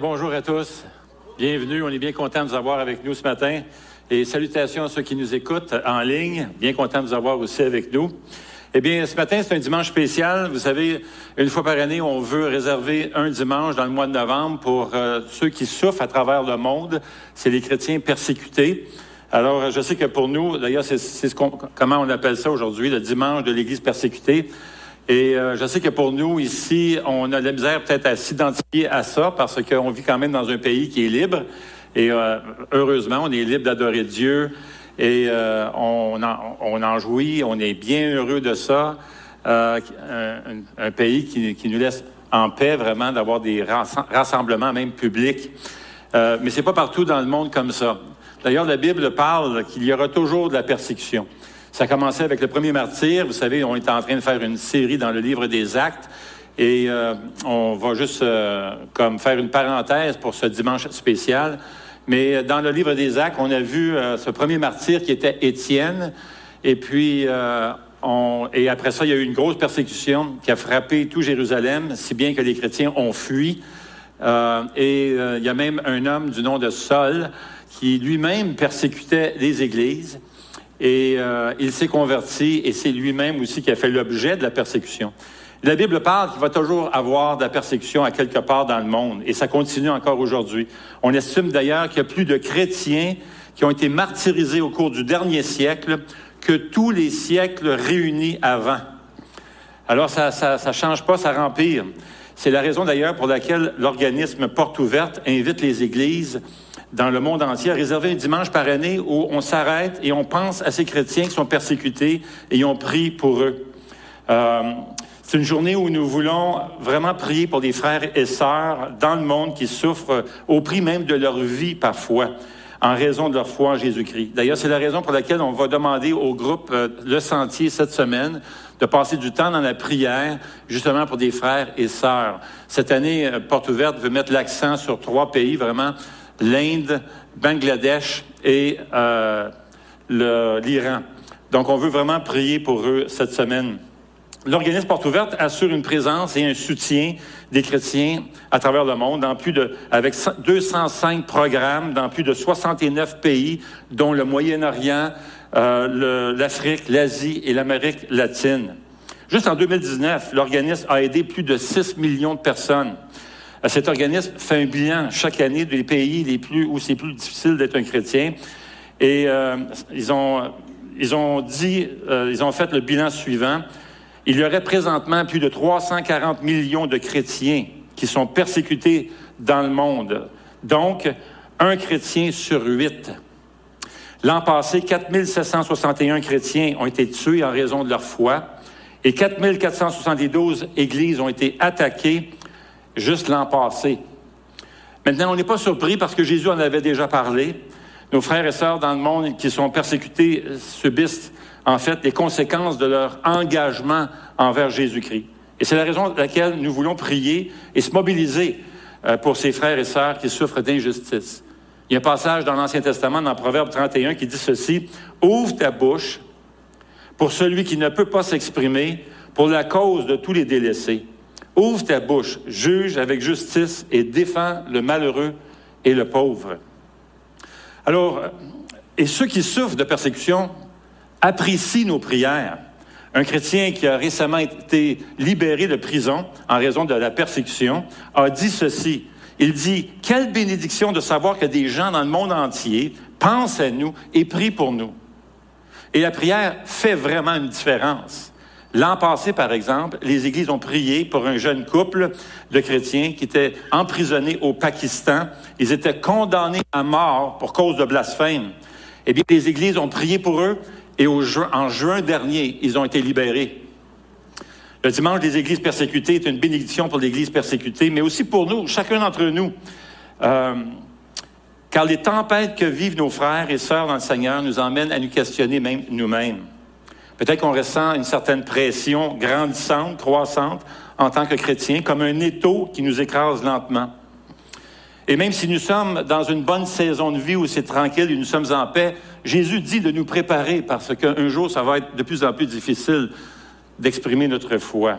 bonjour à tous. Bienvenue. On est bien content de vous avoir avec nous ce matin. Et salutations à ceux qui nous écoutent en ligne. Bien content de vous avoir aussi avec nous. Eh bien, ce matin, c'est un dimanche spécial. Vous savez, une fois par année, on veut réserver un dimanche dans le mois de novembre pour euh, ceux qui souffrent à travers le monde. C'est les chrétiens persécutés. Alors, je sais que pour nous, d'ailleurs, c'est ce comment on appelle ça aujourd'hui, le dimanche de l'Église persécutée. Et euh, je sais que pour nous, ici, on a la misère peut-être à s'identifier à ça parce qu'on vit quand même dans un pays qui est libre. Et euh, heureusement, on est libre d'adorer Dieu, et euh, on, en, on, en, jouit, on est bien heureux de ça. Euh, un, un, pays qui, qui, nous laisse en paix vraiment d'avoir des rassemblements même publics. Euh, mais c'est pas partout dans le monde comme ça. D'ailleurs, la Bible parle qu'il y aura toujours de la persécution. Ça a commencé avec le premier martyr. Vous savez, on est en train de faire une série dans le livre des Actes. Et euh, on va juste euh, comme faire une parenthèse pour ce dimanche spécial. Mais dans le livre des Actes, on a vu euh, ce premier martyr qui était Étienne. Et puis, on, et après ça, il y a eu une grosse persécution qui a frappé tout Jérusalem, si bien que les chrétiens ont fui. Et il y a même un homme du nom de Saul qui lui-même persécutait les églises. Et il s'est converti et c'est lui-même aussi qui a fait l'objet de la persécution. La Bible parle qu'il va toujours avoir de la persécution à quelque part dans le monde, et ça continue encore aujourd'hui. On estime d'ailleurs qu'il y a plus de chrétiens qui ont été martyrisés au cours du dernier siècle que tous les siècles réunis avant. Alors ça ça, ça change pas, ça rempire. C'est la raison d'ailleurs pour laquelle l'organisme Porte ouverte invite les églises dans le monde entier à réserver un dimanche par année où on s'arrête et on pense à ces chrétiens qui sont persécutés et on prie pour eux. Euh, c'est une journée où nous voulons vraiment prier pour des frères et sœurs dans le monde qui souffrent au prix même de leur vie parfois en raison de leur foi en Jésus-Christ. D'ailleurs, c'est la raison pour laquelle on va demander au groupe euh, Le Sentier cette semaine de passer du temps dans la prière, justement pour des frères et sœurs. Cette année, euh, Porte ouverte veut mettre l'accent sur trois pays, vraiment, l'Inde, Bangladesh et euh, l'Iran. Donc, on veut vraiment prier pour eux cette semaine. L'organisme Porte Ouverte assure une présence et un soutien des chrétiens à travers le monde, dans plus de, avec 205 programmes dans plus de 69 pays, dont le Moyen-Orient, euh, l'Afrique, l'Asie et l'Amérique latine. Juste en 2019, l'organisme a aidé plus de 6 millions de personnes. Euh, cet organisme fait un bilan chaque année des pays les plus où c'est plus difficile d'être un chrétien. Et euh, ils ont ils ont dit, euh, ils ont fait le bilan suivant. Il y aurait présentement plus de 340 millions de chrétiens qui sont persécutés dans le monde. Donc, un chrétien sur huit. L'an passé, 4761 chrétiens ont été tués en raison de leur foi et 4472 églises ont été attaquées juste l'an passé. Maintenant, on n'est pas surpris parce que Jésus en avait déjà parlé. Nos frères et sœurs dans le monde qui sont persécutés subissent en fait, les conséquences de leur engagement envers Jésus-Christ. Et c'est la raison pour laquelle nous voulons prier et se mobiliser euh, pour ces frères et sœurs qui souffrent d'injustice. Il y a un passage dans l'Ancien Testament, dans Proverbe 31, qui dit ceci, Ouvre ta bouche pour celui qui ne peut pas s'exprimer, pour la cause de tous les délaissés. Ouvre ta bouche, juge avec justice et défends le malheureux et le pauvre. Alors, euh, et ceux qui souffrent de persécution apprécie nos prières. Un chrétien qui a récemment été libéré de prison en raison de la persécution a dit ceci. Il dit, quelle bénédiction de savoir que des gens dans le monde entier pensent à nous et prient pour nous. Et la prière fait vraiment une différence. L'an passé, par exemple, les églises ont prié pour un jeune couple de chrétiens qui était emprisonné au Pakistan. Ils étaient condamnés à mort pour cause de blasphème. Eh bien, les églises ont prié pour eux et en juin dernier, ils ont été libérés. Le dimanche des églises persécutées est une bénédiction pour l'Église persécutée, mais aussi pour nous, chacun d'entre nous. Euh, car les tempêtes que vivent nos frères et sœurs dans le Seigneur nous emmènent à nous questionner même nous-mêmes. Peut-être qu'on ressent une certaine pression grandissante, croissante, en tant que chrétiens, comme un étau qui nous écrase lentement. Et même si nous sommes dans une bonne saison de vie où c'est tranquille et nous sommes en paix, Jésus dit de nous préparer parce qu'un jour, ça va être de plus en plus difficile d'exprimer notre foi.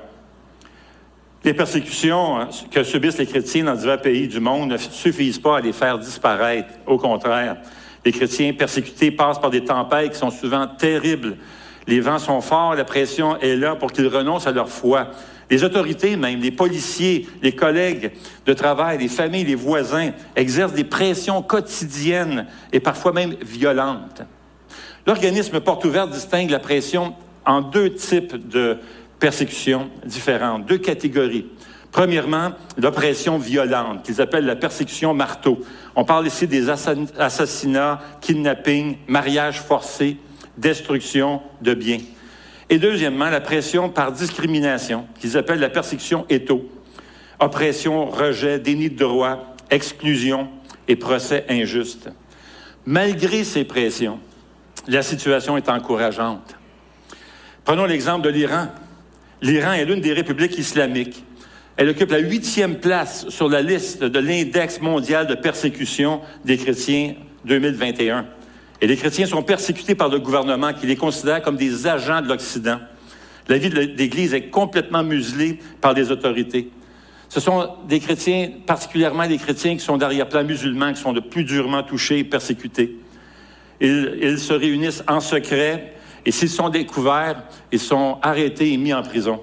Les persécutions hein, que subissent les chrétiens dans divers pays du monde ne suffisent pas à les faire disparaître. Au contraire, les chrétiens persécutés passent par des tempêtes qui sont souvent terribles. Les vents sont forts, la pression est là pour qu'ils renoncent à leur foi. Les autorités même, les policiers, les collègues de travail, les familles, les voisins exercent des pressions quotidiennes et parfois même violentes. L'organisme Porte Ouverte distingue la pression en deux types de persécutions différentes, deux catégories. Premièrement, l'oppression violente, qu'ils appellent la persécution marteau. On parle ici des assassinats, kidnappings, mariages forcés, destruction de biens. Et deuxièmement, la pression par discrimination, qu'ils appellent la persécution étau. Oppression, rejet, déni de droit, exclusion et procès injuste. Malgré ces pressions, la situation est encourageante. Prenons l'exemple de l'Iran. L'Iran est l'une des républiques islamiques. Elle occupe la huitième place sur la liste de l'index mondial de persécution des chrétiens 2021. Et les chrétiens sont persécutés par le gouvernement qui les considère comme des agents de l'Occident. La vie de l'Église est complètement muselée par les autorités. Ce sont des chrétiens, particulièrement des chrétiens qui sont d'arrière-plan musulmans, qui sont le plus durement touchés et persécutés. Ils, ils se réunissent en secret et s'ils sont découverts, ils sont arrêtés et mis en prison.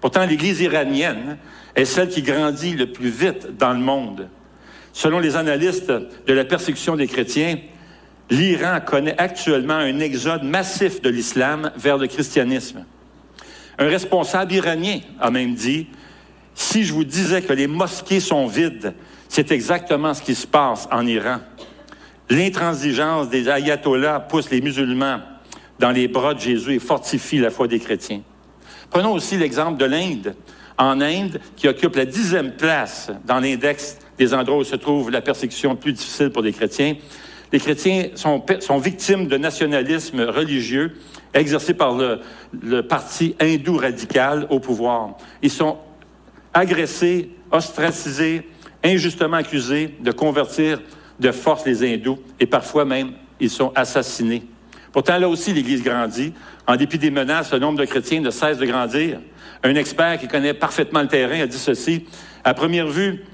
Pourtant, l'Église iranienne est celle qui grandit le plus vite dans le monde. Selon les analystes de la persécution des chrétiens, l'Iran connaît actuellement un exode massif de l'islam vers le christianisme. Un responsable iranien a même dit, si je vous disais que les mosquées sont vides, c'est exactement ce qui se passe en Iran. L'intransigeance des ayatollahs pousse les musulmans dans les bras de Jésus et fortifie la foi des chrétiens. Prenons aussi l'exemple de l'Inde. En Inde, qui occupe la dixième place dans l'index des endroits où se trouve la persécution plus difficile pour les chrétiens, les chrétiens sont, victimes de nationalisme religieux exercé par le, le parti hindou radical au pouvoir. Ils sont agressés, ostracisés, injustement accusés de convertir de force les hindous et parfois même ils sont assassinés. Pourtant, là aussi, l'Église grandit. En dépit des menaces, le nombre de chrétiens ne cesse de grandir. Un expert qui connaît parfaitement le terrain a dit ceci. À première vue,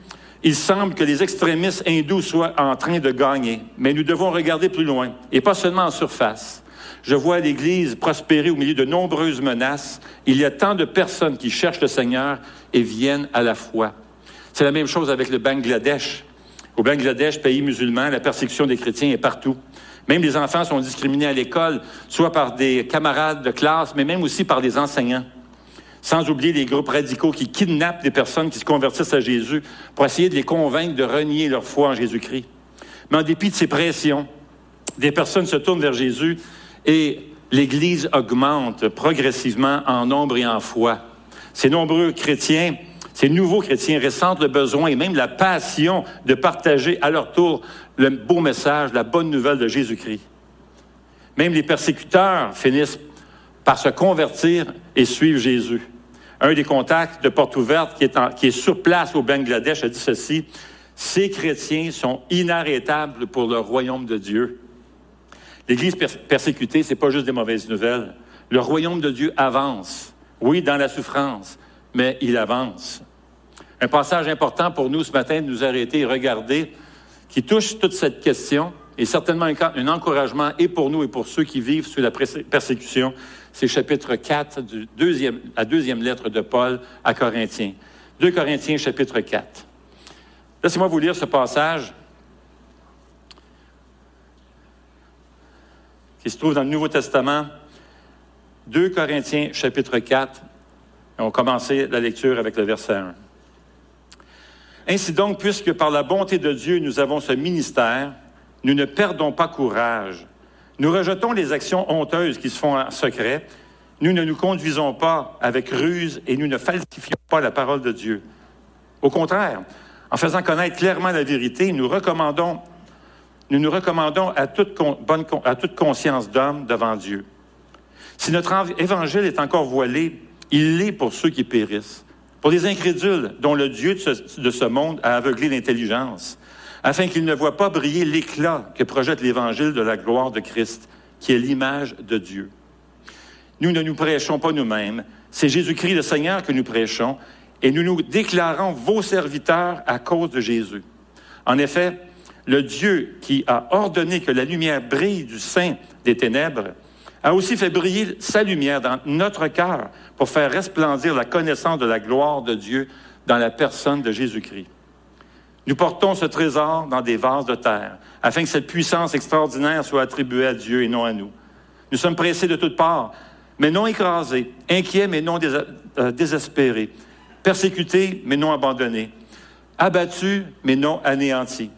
il semble que les extrémistes hindous soient en train de gagner, mais nous devons regarder plus loin, et pas seulement en surface. Je vois l'Église prospérer au milieu de nombreuses menaces. Il y a tant de personnes qui cherchent le Seigneur et viennent à la foi. C'est la même chose avec le Bangladesh. Au Bangladesh, pays musulman, la persécution des chrétiens est partout. Même les enfants sont discriminés à l'école, soit par des camarades de classe, mais même aussi par des enseignants. Sans oublier les groupes radicaux qui kidnappent des personnes qui se convertissent à Jésus pour essayer de les convaincre de renier leur foi en Jésus-Christ. Mais en dépit de ces pressions, des personnes se tournent vers Jésus et l'Église augmente progressivement en nombre et en foi. Ces nombreux chrétiens ces nouveaux chrétiens ressentent le besoin et même la passion de partager à leur tour le beau message, la bonne nouvelle de Jésus-Christ. Même les persécuteurs finissent par se convertir et suivre Jésus. Un des contacts de Porte Ouverte qui est, sur place au Bangladesh a dit ceci, ces chrétiens sont inarrêtables pour le royaume de Dieu. L'Église persécutée, ce n'est pas juste des mauvaises nouvelles. Le royaume de Dieu avance, oui, dans la souffrance, mais il avance. Un passage important pour nous ce matin de nous arrêter et regarder, qui touche toute cette question, et certainement un, encouragement et pour nous et pour ceux qui vivent sous la persécution, c'est chapitre 4 du la deuxième lettre de Paul à Corinthiens. 2 Corinthiens, chapitre 4. Laissez-moi vous lire ce passage qui se trouve dans le Nouveau Testament. 2 Corinthiens, chapitre 4, on va commencer la lecture avec le verset 1. Ainsi donc, puisque par la bonté de Dieu nous avons ce ministère, nous ne perdons pas courage. Nous rejetons les actions honteuses qui se font en secret. Nous ne nous conduisons pas avec ruse et nous ne falsifions pas la parole de Dieu. Au contraire, en faisant connaître clairement la vérité, nous nous recommandons à toute conscience d'homme devant Dieu. Si notre évangile est encore voilé, il l'est pour ceux qui périssent, pour les incrédules dont le Dieu de ce, monde a aveuglé l'intelligence, afin qu'ils ne voient pas briller l'éclat que projette l'Évangile de la gloire de Christ, qui est l'image de Dieu. Nous ne nous prêchons pas nous-mêmes, c'est Jésus-Christ le Seigneur que nous prêchons, et nous nous déclarons vos serviteurs à cause de Jésus. En effet, le Dieu qui a ordonné que la lumière brille du sein des ténèbres a aussi fait briller sa lumière dans notre cœur pour faire resplendir la connaissance de la gloire de Dieu dans la personne de Jésus-Christ. Nous portons ce trésor dans des vases de terre, afin que cette puissance extraordinaire soit attribuée à Dieu et non à nous. Nous sommes pressés de toutes parts, mais non écrasés, inquiets mais non euh, désespérés, persécutés mais non abandonnés, abattus mais non anéantis.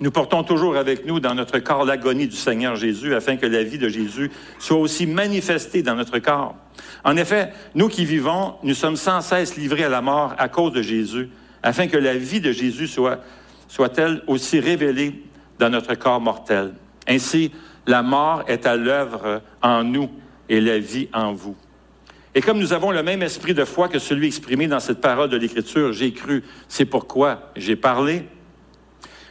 Nous portons toujours avec nous dans notre corps l'agonie du Seigneur Jésus afin que la vie de Jésus soit aussi manifestée dans notre corps. En effet, nous qui vivons, nous sommes sans cesse livrés à la mort à cause de Jésus, afin que la vie de Jésus soit, soit-elle aussi révélée dans notre corps mortel. Ainsi, la mort est à l'œuvre en nous et la vie en vous. Et comme nous avons le même esprit de foi que celui exprimé dans cette parole de l'Écriture, j'ai cru, c'est pourquoi j'ai parlé,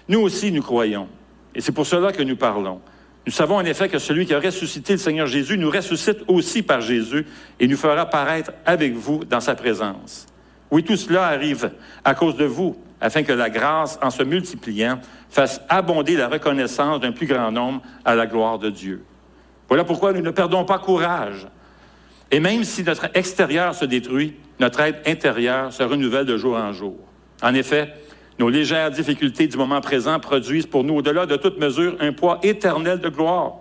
nous aussi, nous croyons. Et c'est pour cela que nous parlons. Nous savons en effet que celui qui a ressuscité le Seigneur Jésus nous ressuscite aussi par Jésus et nous fera paraître avec vous dans sa présence. Oui, tout cela arrive à cause de vous, afin que la grâce, en se multipliant, fasse abonder la reconnaissance d'un plus grand nombre à la gloire de Dieu. Voilà pourquoi nous ne perdons pas courage. Et même si notre extérieur se détruit, notre être intérieur se renouvelle de jour en jour. En effet, nos légères difficultés du moment présent produisent pour nous, au-delà de toute mesure, un poids éternel de gloire.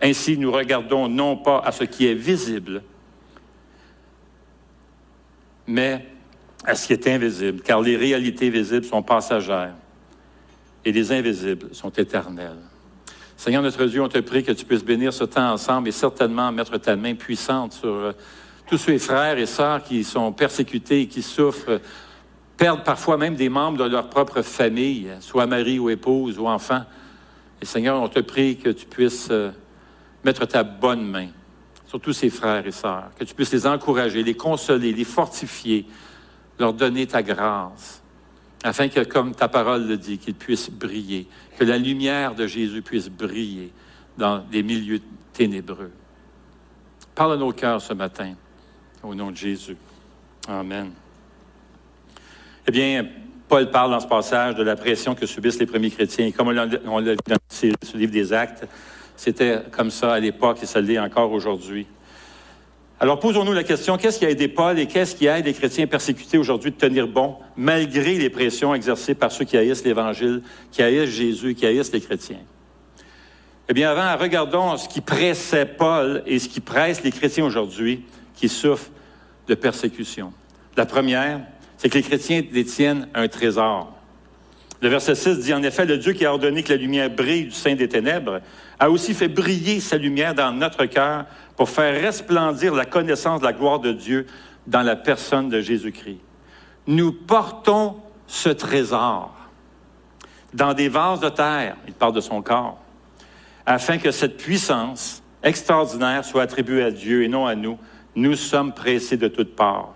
Ainsi, nous regardons non pas à ce qui est visible, mais à ce qui est invisible, car les réalités visibles sont passagères et les invisibles sont éternelles. Seigneur notre Dieu, on te prie que tu puisses bénir ce temps ensemble et certainement mettre ta main puissante sur euh, tous ces frères et sœurs qui sont persécutés et qui souffrent perdent parfois même des membres de leur propre famille, soit mari ou épouse ou enfant. Et Seigneur, on te prie que tu puisses euh, mettre ta bonne main sur tous ces frères et sœurs, que tu puisses les encourager, les consoler, les fortifier, leur donner ta grâce, afin que, comme ta parole le dit, qu'ils puissent briller, que la lumière de Jésus puisse briller dans des milieux ténébreux. Parle à nos cœurs ce matin, au nom de Jésus. Amen. Eh bien, Paul parle dans ce passage de la pression que subissent les premiers chrétiens. Et comme on l'a vu dans ce livre des Actes, c'était comme ça à l'époque et ça l'est encore aujourd'hui. Alors posons-nous la question, qu'est-ce qui a aidé Paul et qu'est-ce qui aide les chrétiens persécutés aujourd'hui de tenir bon malgré les pressions exercées par ceux qui haïssent l'Évangile, qui haïssent Jésus, qui haïssent les chrétiens? Eh bien, avant, regardons ce qui pressait Paul et ce qui presse les chrétiens aujourd'hui qui souffrent de persécution. La première, c'est que les chrétiens détiennent un trésor. Le verset 6 dit en effet, le Dieu qui a ordonné que la lumière brille du sein des ténèbres a aussi fait briller sa lumière dans notre cœur pour faire resplendir la connaissance de la gloire de Dieu dans la personne de Jésus-Christ. Nous portons ce trésor dans des vases de terre, il parle de son corps, afin que cette puissance extraordinaire soit attribuée à Dieu et non à nous. Nous sommes pressés de toutes parts.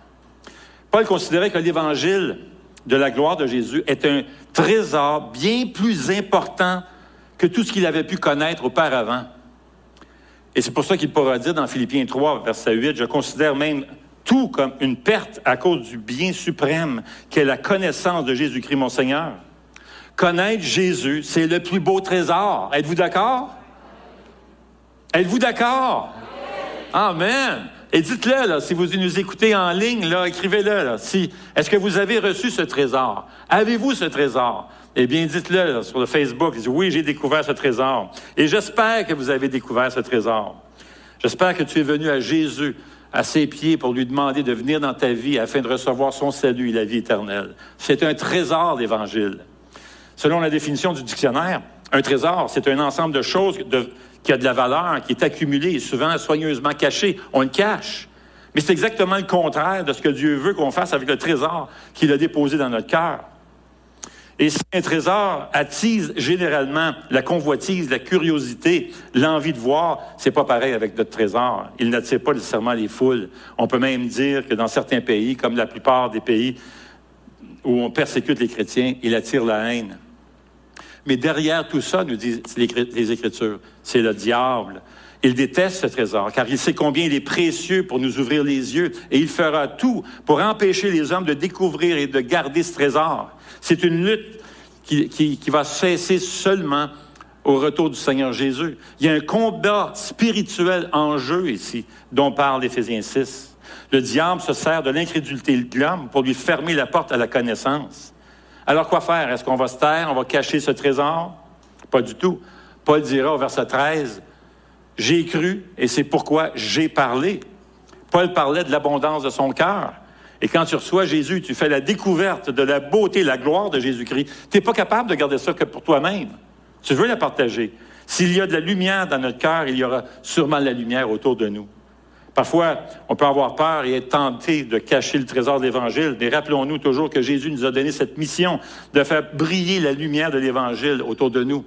Paul considérait que l'évangile de la gloire de Jésus est un trésor bien plus important que tout ce qu'il avait pu connaître auparavant. Et c'est pour ça qu'il pourra dire dans Philippiens 3, verset 8, je considère même tout comme une perte à cause du bien suprême qu'est la connaissance de Jésus-Christ mon Seigneur. Connaître Jésus, c'est le plus beau trésor. Êtes-vous d'accord? Êtes-vous d'accord? Amen. Et dites-le, si vous nous écoutez en ligne, là, écrivez-le. Si, est-ce que vous avez reçu ce trésor? Avez-vous ce trésor? Eh bien, dites-le sur le Facebook. oui, j'ai découvert ce trésor. Et j'espère que vous avez découvert ce trésor. J'espère que tu es venu à Jésus, à ses pieds, pour lui demander de venir dans ta vie afin de recevoir son salut et la vie éternelle. C'est un trésor, l'Évangile. Selon la définition du dictionnaire, un trésor, c'est un ensemble de choses qui a de la valeur, qui est accumulée, souvent soigneusement cachée. On le cache. Mais c'est exactement le contraire de ce que Dieu veut qu'on fasse avec le trésor qu'il a déposé dans notre cœur. Et si un trésor attise généralement la convoitise, la curiosité, l'envie de voir, c'est pas pareil avec notre trésor. Il n'attire pas nécessairement les foules. On peut même dire que dans certains pays, comme la plupart des pays où on persécute les chrétiens, il attire la haine. Mais derrière tout ça, nous disent les Écritures, c'est le diable. Il déteste ce trésor, car il sait combien il est précieux pour nous ouvrir les yeux, et il fera tout pour empêcher les hommes de découvrir et de garder ce trésor. C'est une lutte qui, qui va cesser seulement au retour du Seigneur Jésus. Il y a un combat spirituel en jeu ici, dont parle Éphésiens 6. Le diable se sert de l'incrédulité de l'homme pour lui fermer la porte à la connaissance. Alors quoi faire? Est-ce qu'on va se taire? On va cacher ce trésor? Pas du tout. Paul dira au verset 13, J'ai cru et c'est pourquoi j'ai parlé. Paul parlait de l'abondance de son cœur. Et quand tu reçois Jésus, tu fais la découverte de la beauté, la gloire de Jésus-Christ. Tu n'es pas capable de garder ça que pour toi-même. Tu veux la partager. S'il y a de la lumière dans notre cœur, il y aura sûrement de la lumière autour de nous. Parfois, on peut avoir peur et être tenté de cacher le trésor de l'Évangile, mais rappelons-nous toujours que Jésus nous a donné cette mission de faire briller la lumière de l'Évangile autour de nous.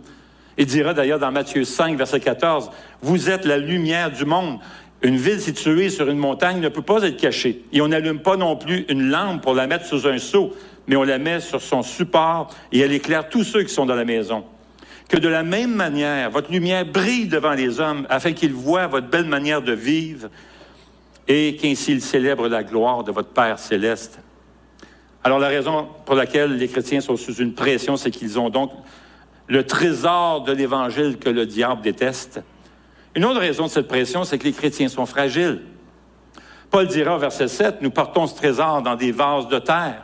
Il dira d'ailleurs dans Matthieu 5, verset 14, Vous êtes la lumière du monde. Une ville située sur une montagne ne peut pas être cachée. Et on n'allume pas non plus une lampe pour la mettre sous un seau, mais on la met sur son support et elle éclaire tous ceux qui sont dans la maison que de la même manière, votre lumière brille devant les hommes afin qu'ils voient votre belle manière de vivre et qu'ainsi ils célèbrent la gloire de votre Père céleste. Alors la raison pour laquelle les chrétiens sont sous une pression, c'est qu'ils ont donc le trésor de l'Évangile que le diable déteste. Une autre raison de cette pression, c'est que les chrétiens sont fragiles. Paul dira au verset 7, nous portons ce trésor dans des vases de terre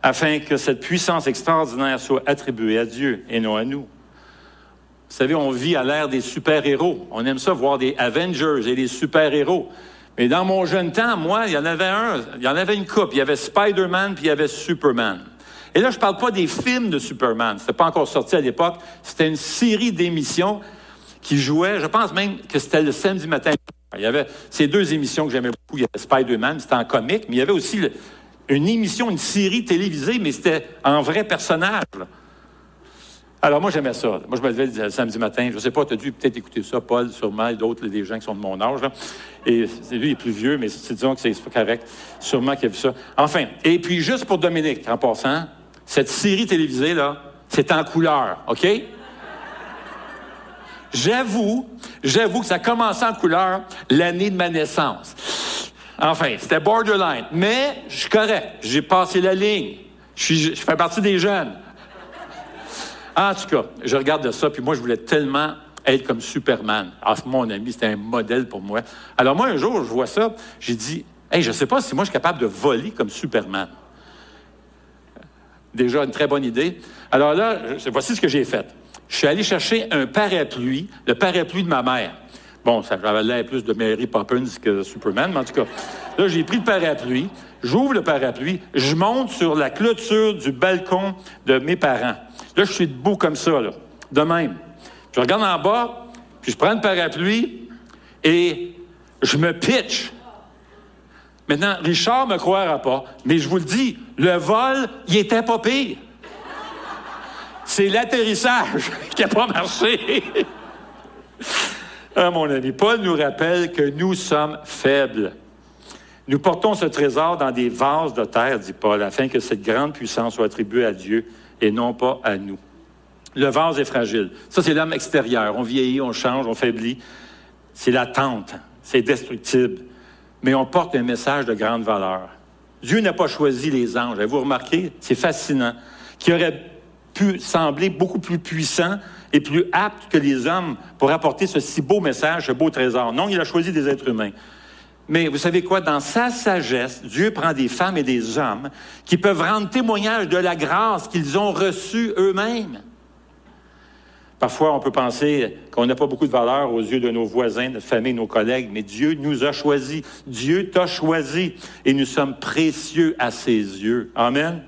afin que cette puissance extraordinaire soit attribuée à Dieu et non à nous. Vous savez, on vit à l'ère des super-héros. On aime ça voir des Avengers et des super-héros. Mais dans mon jeune temps, moi, il y en avait un, il y en avait une coupe. Il y avait Spider-Man puis il y avait Superman. Et là, je ne parle pas des films de Superman. C'était pas encore sorti à l'époque. C'était une série d'émissions qui jouaient. Je pense même que c'était le samedi matin. Il y avait ces deux émissions que j'aimais beaucoup. Il y avait Spider-Man, c'était en comique, mais il y avait aussi une émission, une série télévisée, mais c'était en vrai personnage. Alors, moi, j'aimais ça. Moi, je me levais le samedi matin. Je ne sais pas, tu as dû peut-être écouter ça, Paul, sûrement, et d'autres, des gens qui sont de mon âge. Et lui, il est plus vieux, mais disons que c'est correct. Sûrement qu'il a vu ça. Enfin, et puis, juste pour Dominique, en passant, cette série télévisée, là, c'est en couleur, OK? J'avoue, j'avoue que ça a commencé en couleur l'année de ma naissance. Enfin, c'était borderline. Mais je suis correct. J'ai passé la ligne. Je, fais partie des jeunes. En tout cas, je regarde ça, puis moi, je voulais tellement être comme Superman. Ah, mon ami, c'était un modèle pour moi. Alors moi, un jour, je vois ça, j'ai dit, hey, je ne sais pas si moi, je suis capable de voler comme Superman. Déjà, une très bonne idée. Alors là, voici ce que j'ai fait. Je suis allé chercher un parapluie, le parapluie de ma mère. Bon, ça avait l'air plus de Mary Poppins que Superman, mais en tout cas, là, j'ai pris le parapluie, j'ouvre le parapluie, je monte sur la clôture du balcon de mes parents. Là, je suis debout comme ça, là, de même. Je regarde en bas, puis je prends le parapluie et je me pitch. Maintenant, Richard ne me croira pas, mais je vous le dis, le vol, il était pas pire. C'est l'atterrissage qui n'a pas marché. ah, mon ami, Paul nous rappelle que nous sommes faibles. Nous portons ce trésor dans des vases de terre, dit Paul, afin que cette grande puissance soit attribuée à Dieu et non pas à nous. Le vase est fragile. Ça, c'est l'homme extérieur. On vieillit, on change, on faiblit. C'est l'attente. C'est destructible. Mais on porte un message de grande valeur. Dieu n'a pas choisi les anges. Avez-vous remarqué? C'est fascinant. Qui aurait pu sembler beaucoup plus puissant et plus apte que les hommes pour apporter ce si beau message, ce beau trésor. Non, il a choisi des êtres humains. Mais vous savez quoi? Dans sa sagesse, Dieu prend des femmes et des hommes qui peuvent rendre témoignage de la grâce qu'ils ont reçue eux-mêmes. Parfois, on peut penser qu'on n'a pas beaucoup de valeur aux yeux de nos voisins, notre famille, nos collègues, mais Dieu nous a choisis. Dieu t'a choisi et nous sommes précieux à ses yeux. Amen.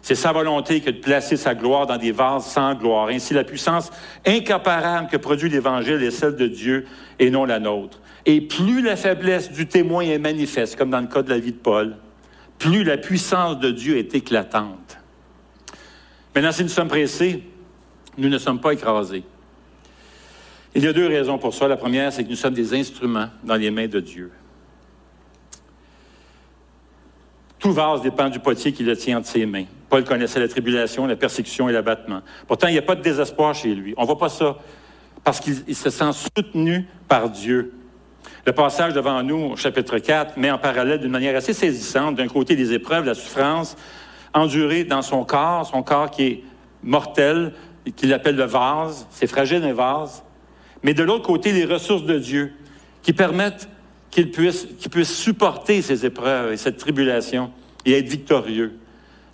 C'est sa volonté que de placer sa gloire dans des vases sans gloire. Ainsi, la puissance incomparable que produit l'Évangile est celle de Dieu et non la nôtre. Et plus la faiblesse du témoin est manifeste, comme dans le cas de la vie de Paul, plus la puissance de Dieu est éclatante. Maintenant, si nous sommes pressés, nous ne sommes pas écrasés. Il y a deux raisons pour ça. La première, c'est que nous sommes des instruments dans les mains de Dieu. Tout vase dépend du potier qui le tient entre ses mains. Paul connaissait la tribulation, la persécution et l'abattement. Pourtant, il n'y a pas de désespoir chez lui. On ne voit pas ça parce qu'il se sent soutenu par Dieu. Le passage devant nous, au chapitre 4, met en parallèle d'une manière assez saisissante, d'un côté, les épreuves, la souffrance endurée dans son corps, son corps qui est mortel, qu'il appelle le vase, c'est fragile un vase, mais de l'autre côté, les ressources de Dieu qui permettent qu'il puisse, puisse supporter ces épreuves et cette tribulation et être victorieux.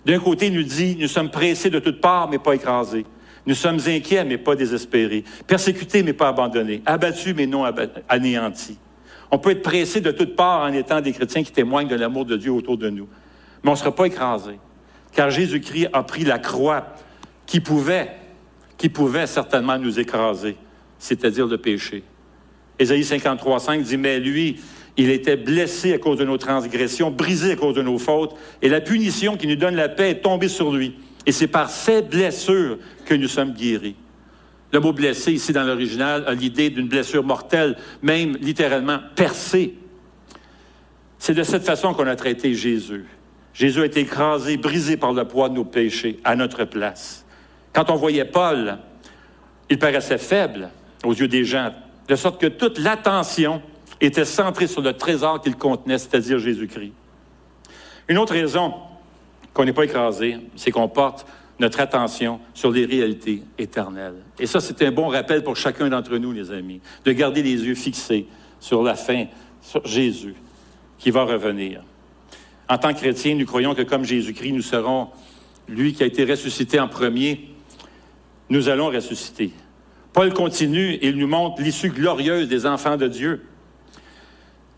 D'un côté, il nous dit, nous sommes pressés de toutes parts, mais pas écrasés. Nous sommes inquiets, mais pas désespérés. Persécutés, mais pas abandonnés. Abattus, mais non anéantis. On peut être pressé de toutes parts en étant des chrétiens qui témoignent de l'amour de Dieu autour de nous. Mais on ne sera pas écrasés. Car Jésus-Christ a pris la croix qui pouvait, qui pouvait certainement nous écraser, c'est-à-dire le péché. Ésaïe 53, 5 dit, mais lui, il était blessé à cause de nos transgressions, brisé à cause de nos fautes, et la punition qui nous donne la paix est tombée sur lui. Et c'est par ces blessures que nous sommes guéris. Le mot blessé ici dans l'original a l'idée d'une blessure mortelle, même littéralement percée. C'est de cette façon qu'on a traité Jésus. Jésus a été écrasé, brisé par le poids de nos péchés à notre place. Quand on voyait Paul, il paraissait faible aux yeux des gens, de sorte que toute l'attention était centrée sur le trésor qu'il contenait, c'est-à-dire Jésus-Christ. Une autre raison qu'on n'est pas écrasé, c'est qu'on porte notre attention sur les réalités éternelles. Et ça, c'est un bon rappel pour chacun d'entre nous, les amis, de garder les yeux fixés sur la fin, sur Jésus, qui va revenir. En tant que chrétiens, nous croyons que comme Jésus-Christ, nous serons, lui qui a été ressuscité en premier, nous allons ressusciter. Paul continue et il nous montre l'issue glorieuse des enfants de Dieu.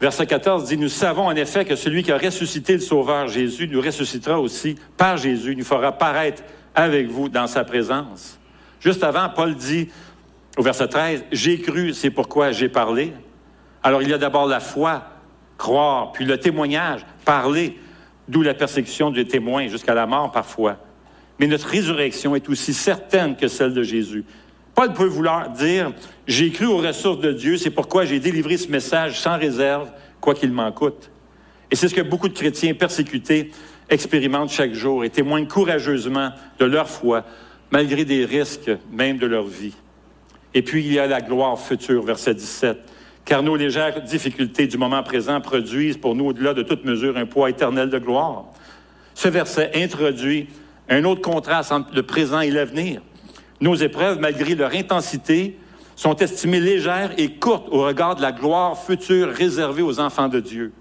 Verset 14 dit, Nous savons en effet que celui qui a ressuscité le Sauveur Jésus nous ressuscitera aussi par Jésus, nous fera paraître avec vous dans sa présence. Juste avant, Paul dit au verset 13, J'ai cru, c'est pourquoi j'ai parlé. Alors il y a d'abord la foi, croire, puis le témoignage, parler, d'où la persécution des témoins jusqu'à la mort parfois. Mais notre résurrection est aussi certaine que celle de Jésus. Paul peut vouloir dire, j'ai cru aux ressources de Dieu, c'est pourquoi j'ai délivré ce message sans réserve, quoi qu'il m'en coûte. Et c'est ce que beaucoup de chrétiens persécutés expérimentent chaque jour et témoignent courageusement de leur foi, malgré des risques même de leur vie. Et puis il y a la gloire future, verset 17. Car nos légères difficultés du moment présent produisent pour nous, au-delà de toute mesure, un poids éternel de gloire. Ce verset introduit un autre contraste entre le présent et l'avenir. Nos épreuves, malgré leur intensité, sont estimées légères et courtes au regard de la gloire future réservée aux enfants de Dieu.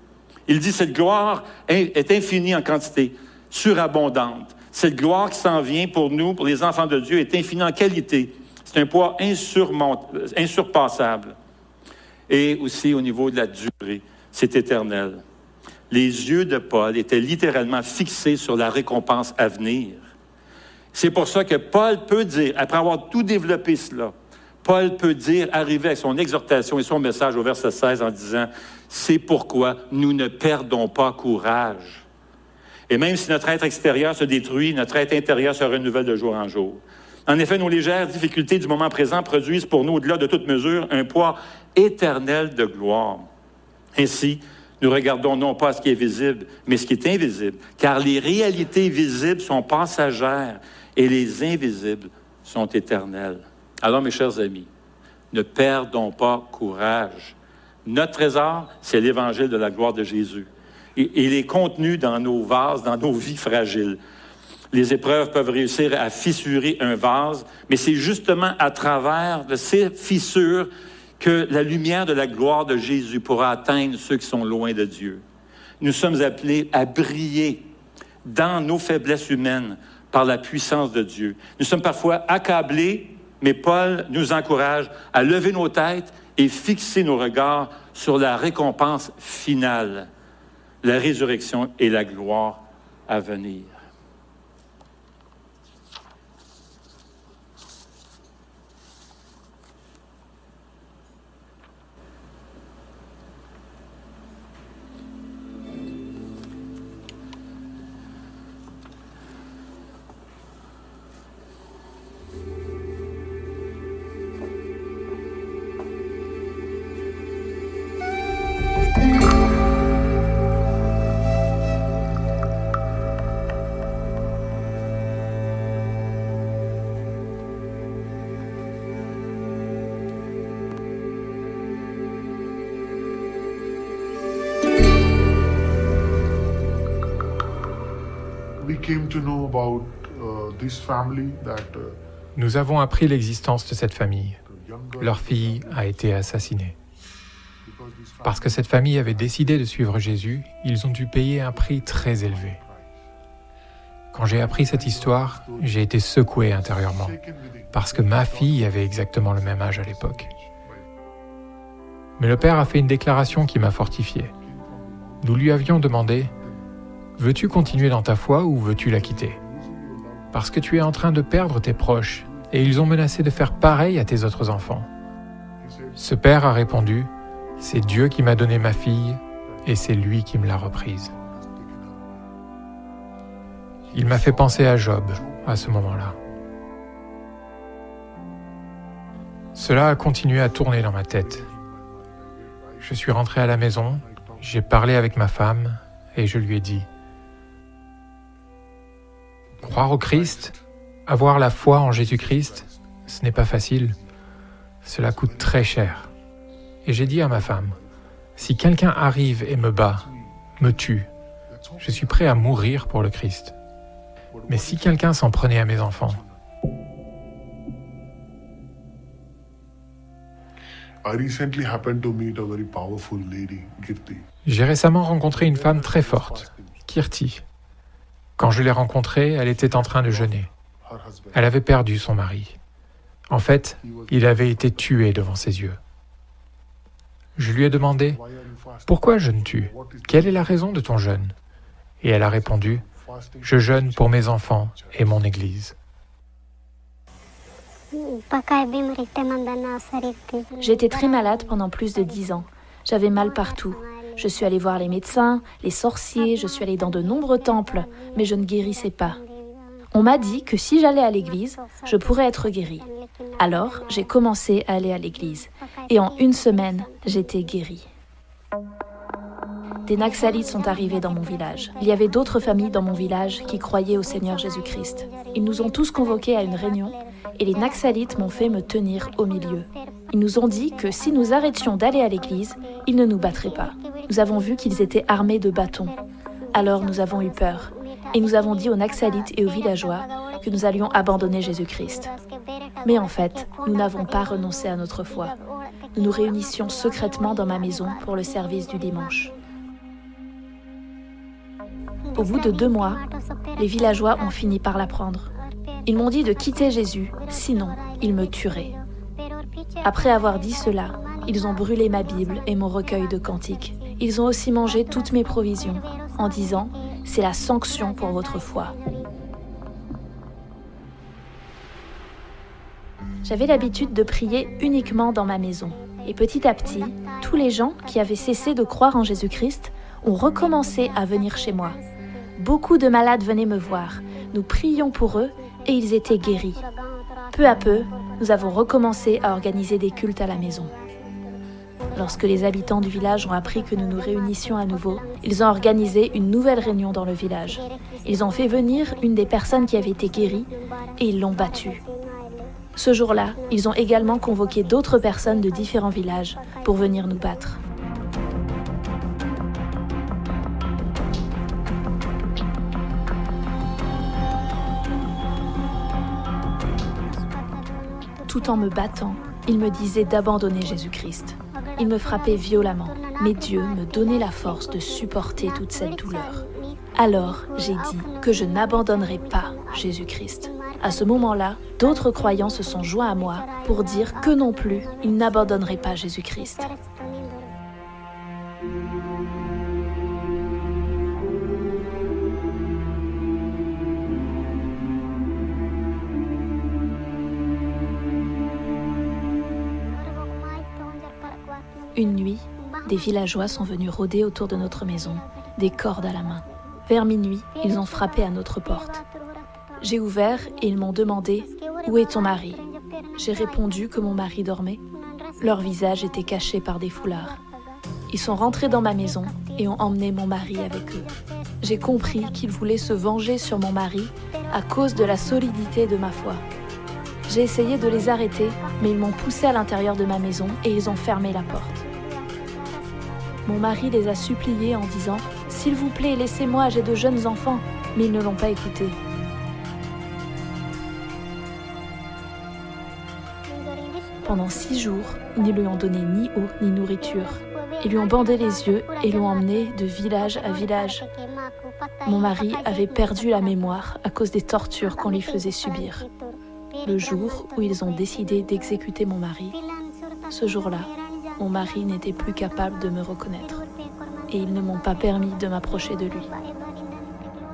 Il dit cette gloire est infinie en quantité, surabondante. Cette gloire qui s'en vient pour nous, pour les enfants de Dieu, est infinie en qualité. C'est un poids insurpassable. Et aussi au niveau de la durée, c'est éternel. Les yeux de Paul étaient littéralement fixés sur la récompense à venir. C'est pour ça que Paul peut dire, après avoir tout développé cela, Paul peut dire, arriver à son exhortation et son message au verset 16 en disant, c'est pourquoi nous ne perdons pas courage. Et même si notre être extérieur se détruit, notre être intérieur se renouvelle de jour en jour. En effet, nos légères difficultés du moment présent produisent pour nous, au-delà de toute mesure, un poids éternel de gloire. Ainsi, nous regardons non pas ce qui est visible, mais ce qui est invisible, car les réalités visibles sont passagères et les invisibles sont éternels. Alors, mes chers amis, ne perdons pas courage. Notre trésor, c'est l'évangile de la gloire de Jésus. il est contenu dans nos vases, dans nos vies fragiles. Les épreuves peuvent réussir à fissurer un vase, mais c'est justement à travers de ces fissures que la lumière de la gloire de Jésus pourra atteindre ceux qui sont loin de Dieu. Nous sommes appelés à briller dans nos faiblesses humaines par la puissance de Dieu. Nous sommes parfois accablés, mais Paul nous encourage à lever nos têtes et fixer nos regards sur la récompense finale, la résurrection et la gloire à venir. Nous avons appris l'existence de cette famille. Leur fille a été assassinée. Parce que cette famille avait décidé de suivre Jésus, ils ont dû payer un prix très élevé. Quand j'ai appris cette histoire, j'ai été secoué intérieurement, parce que ma fille avait exactement le même âge à l'époque. Mais le père a fait une déclaration qui m'a fortifié. Nous lui avions demandé, Veux-tu continuer dans ta foi ou veux-tu la quitter? Parce que tu es en train de perdre tes proches, et ils ont menacé de faire pareil à tes autres enfants. Ce père a répondu, C'est Dieu qui m'a donné ma fille, et c'est lui qui me l'a reprise. Il m'a fait penser à Job à ce moment-là. Cela a continué à tourner dans ma tête. Je suis rentré à la maison, j'ai parlé avec ma femme et je lui ai dit, Croire au Christ, avoir la foi en Jésus-Christ, ce n'est pas facile. Cela coûte très cher. Et j'ai dit à ma femme, si quelqu'un arrive et me bat, me tue, je suis prêt à mourir pour le Christ. Mais si quelqu'un s'en prenait à mes enfants, J'ai récemment rencontré une femme très forte, Kirti. Quand je l'ai rencontrée, elle était en train de jeûner. Elle avait perdu son mari. En fait, il avait été tué devant ses yeux. Je lui ai demandé, Pourquoi jeûnes-tu? Quelle est la raison de ton jeûne? Et elle a répondu, Je jeûne pour mes enfants et mon Église. J'étais très malade pendant plus de dix ans. J'avais mal partout. Je suis allée voir les médecins, les sorciers, je suis allée dans de nombreux temples, mais je ne guérissais pas. On m'a dit que si j'allais à l'église, je pourrais être guérie. Alors, j'ai commencé à aller à l'église. Et en une semaine, j'étais guérie. Des Naxalites sont arrivés dans mon village. Il y avait d'autres familles dans mon village qui croyaient au Seigneur Jésus-Christ. Ils nous ont tous convoqués à une réunion et les Naxalites m'ont fait me tenir au milieu. Ils nous ont dit que si nous arrêtions d'aller à l'église, ils ne nous battraient pas. Nous avons vu qu'ils étaient armés de bâtons. Alors nous avons eu peur et nous avons dit aux Naxalites et aux villageois que nous allions abandonner Jésus-Christ. Mais en fait, nous n'avons pas renoncé à notre foi. Nous nous réunissions secrètement dans ma maison pour le service du dimanche. Au bout de deux mois, les villageois ont fini par l'apprendre. Ils m'ont dit de quitter Jésus, sinon ils me tueraient. Après avoir dit cela, ils ont brûlé ma Bible et mon recueil de cantiques. Ils ont aussi mangé toutes mes provisions, en disant, c'est la sanction pour votre foi. J'avais l'habitude de prier uniquement dans ma maison. Et petit à petit, tous les gens qui avaient cessé de croire en Jésus-Christ ont recommencé à venir chez moi. Beaucoup de malades venaient me voir. Nous prions pour eux et ils étaient guéris. Peu à peu, nous avons recommencé à organiser des cultes à la maison. Lorsque les habitants du village ont appris que nous nous réunissions à nouveau, ils ont organisé une nouvelle réunion dans le village. Ils ont fait venir une des personnes qui avait été guérie et ils l'ont battue. Ce jour-là, ils ont également convoqué d'autres personnes de différents villages pour venir nous battre. Tout en me battant, il me disait d'abandonner Jésus-Christ. Il me frappait violemment, mais Dieu me donnait la force de supporter toute cette douleur. Alors j'ai dit que je n'abandonnerai pas Jésus-Christ. À ce moment-là, d'autres croyants se sont joints à moi pour dire que non plus, ils n'abandonneraient pas Jésus-Christ. Une nuit, des villageois sont venus rôder autour de notre maison, des cordes à la main. Vers minuit, ils ont frappé à notre porte. J'ai ouvert et ils m'ont demandé Où est ton mari? J'ai répondu que mon mari dormait. Leur visage était caché par des foulards. Ils sont rentrés dans ma maison et ont emmené mon mari avec eux. J'ai compris qu'ils voulaient se venger sur mon mari à cause de la solidité de ma foi. J'ai essayé de les arrêter, mais ils m'ont poussé à l'intérieur de ma maison et ils ont fermé la porte. Mon mari les a suppliés en disant S'il vous plaît, laissez-moi, j'ai de jeunes enfants. mais ils ne l'ont pas écouté. Pendant six jours, ils ne lui ont donné ni eau ni nourriture. Ils lui ont bandé les yeux et l'ont emmené de village à village. Mon mari avait perdu la mémoire à cause des tortures qu'on lui faisait subir. Le jour où ils ont décidé d'exécuter mon mari, ce jour-là, mon mari n'était plus capable de me reconnaître et ils ne m'ont pas permis de m'approcher de lui.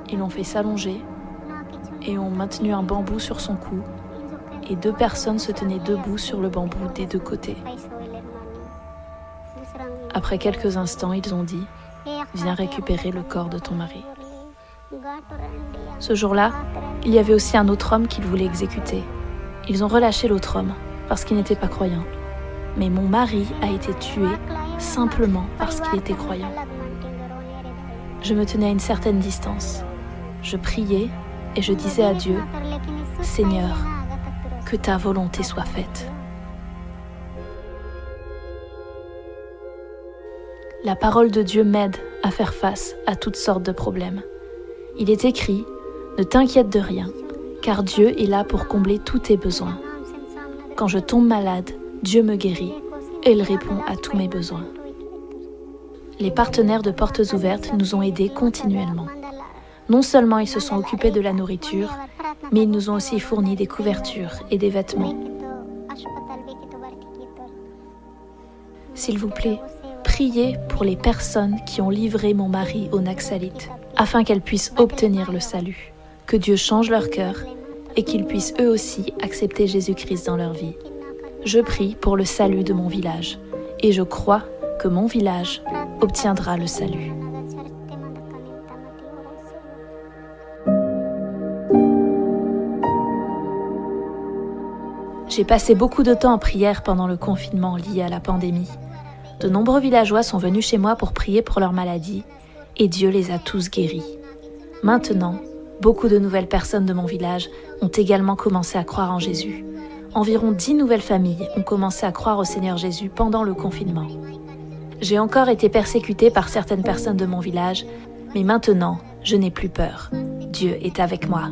Ils l'ont fait s'allonger et ont maintenu un bambou sur son cou et deux personnes se tenaient debout sur le bambou des deux côtés. Après quelques instants, ils ont dit Viens récupérer le corps de ton mari. Ce jour-là, il y avait aussi un autre homme qu'ils voulaient exécuter. Ils ont relâché l'autre homme parce qu'il n'était pas croyant. Mais mon mari a été tué simplement parce qu'il était croyant. Je me tenais à une certaine distance. Je priais et je disais à Dieu, Seigneur, que ta volonté soit faite. La parole de Dieu m'aide à faire face à toutes sortes de problèmes. Il est écrit, ne t'inquiète de rien, car Dieu est là pour combler tous tes besoins. Quand je tombe malade, Dieu me guérit et il répond à tous mes besoins. Les partenaires de Portes Ouvertes nous ont aidés continuellement. Non seulement ils se sont occupés de la nourriture, mais ils nous ont aussi fourni des couvertures et des vêtements. S'il vous plaît, priez pour les personnes qui ont livré mon mari aux Naxalites, afin qu'elles puissent obtenir le salut, que Dieu change leur cœur et qu'ils puissent eux aussi accepter Jésus-Christ dans leur vie. Je prie pour le salut de mon village, et je crois que mon village obtiendra le salut. J'ai passé beaucoup de temps en prière pendant le confinement lié à la pandémie. De nombreux villageois sont venus chez moi pour prier pour leur maladie et Dieu les a tous guéris. Maintenant, beaucoup de nouvelles personnes de mon village ont également commencé à croire en Jésus. Environ dix nouvelles familles ont commencé à croire au Seigneur Jésus pendant le confinement. J'ai encore été persécutée par certaines personnes de mon village, mais maintenant, je n'ai plus peur. Dieu est avec moi.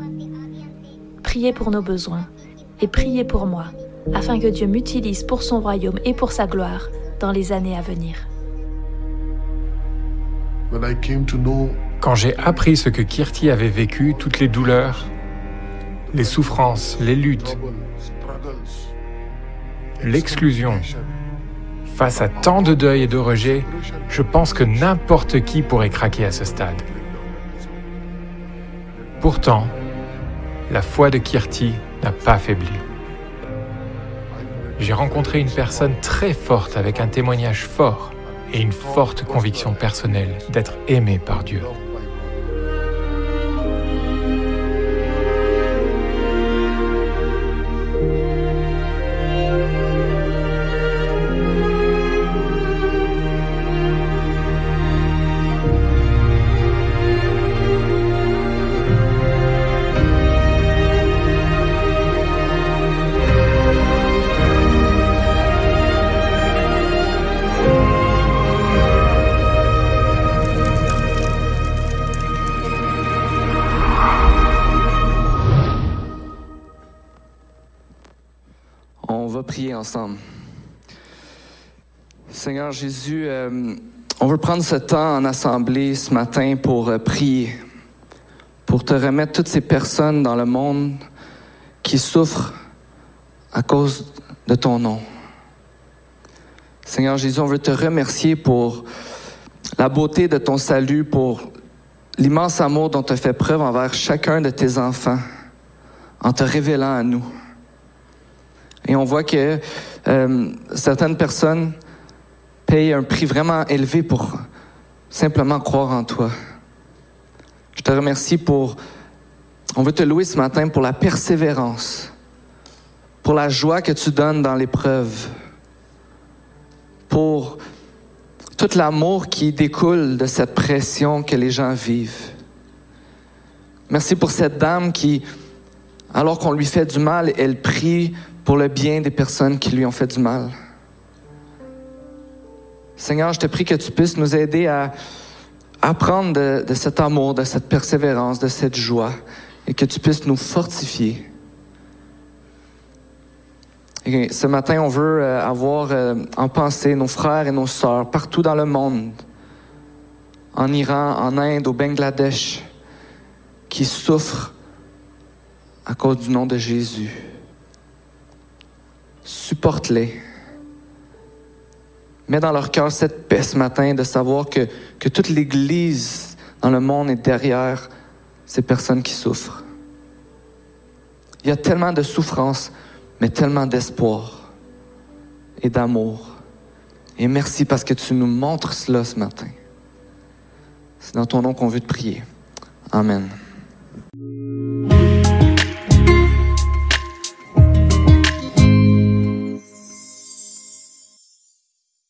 Priez pour nos besoins et priez pour moi, afin que Dieu m'utilise pour son royaume et pour sa gloire dans les années à venir. Quand j'ai appris ce que Kirti avait vécu, toutes les douleurs, les souffrances, les luttes, l'exclusion, face à tant de deuil et de rejet, je pense que n'importe qui pourrait craquer à ce stade. Pourtant, la foi de Kirti n'a pas faibli. J'ai rencontré une personne très forte avec un témoignage fort et une forte conviction personnelle d'être aimé par Dieu. Ensemble. Seigneur Jésus, euh, on veut prendre ce temps en assemblée ce matin pour euh, prier, pour te remettre toutes ces personnes dans le monde qui souffrent à cause de ton nom. Seigneur Jésus, on veut te remercier pour la beauté de ton salut, pour l'immense amour dont tu as fait preuve envers chacun de tes enfants en te révélant à nous. Et on voit que euh, certaines personnes payent un prix vraiment élevé pour simplement croire en toi. Je te remercie pour, on veut te louer ce matin pour la persévérance, pour la joie que tu donnes dans l'épreuve, pour tout l'amour qui découle de cette pression que les gens vivent. Merci pour cette dame qui, alors qu'on lui fait du mal, elle prie pour le bien des personnes qui lui ont fait du mal. Seigneur, je te prie que tu puisses nous aider à, apprendre de, cet amour, de cette persévérance, de cette joie, et que tu puisses nous fortifier. Ce matin, on veut euh, avoir euh, en pensée nos frères et nos sœurs partout dans le monde, en Iran, en Inde, au Bangladesh, qui souffrent à cause du nom de Jésus. Supporte-les. Mets dans leur cœur cette paix ce matin de savoir que, toute l'Église dans le monde est derrière ces personnes qui souffrent. Il y a tellement de souffrance, mais tellement d'espoir et d'amour. Et merci parce que tu nous montres cela ce matin. C'est dans ton nom qu'on veut te prier. Amen.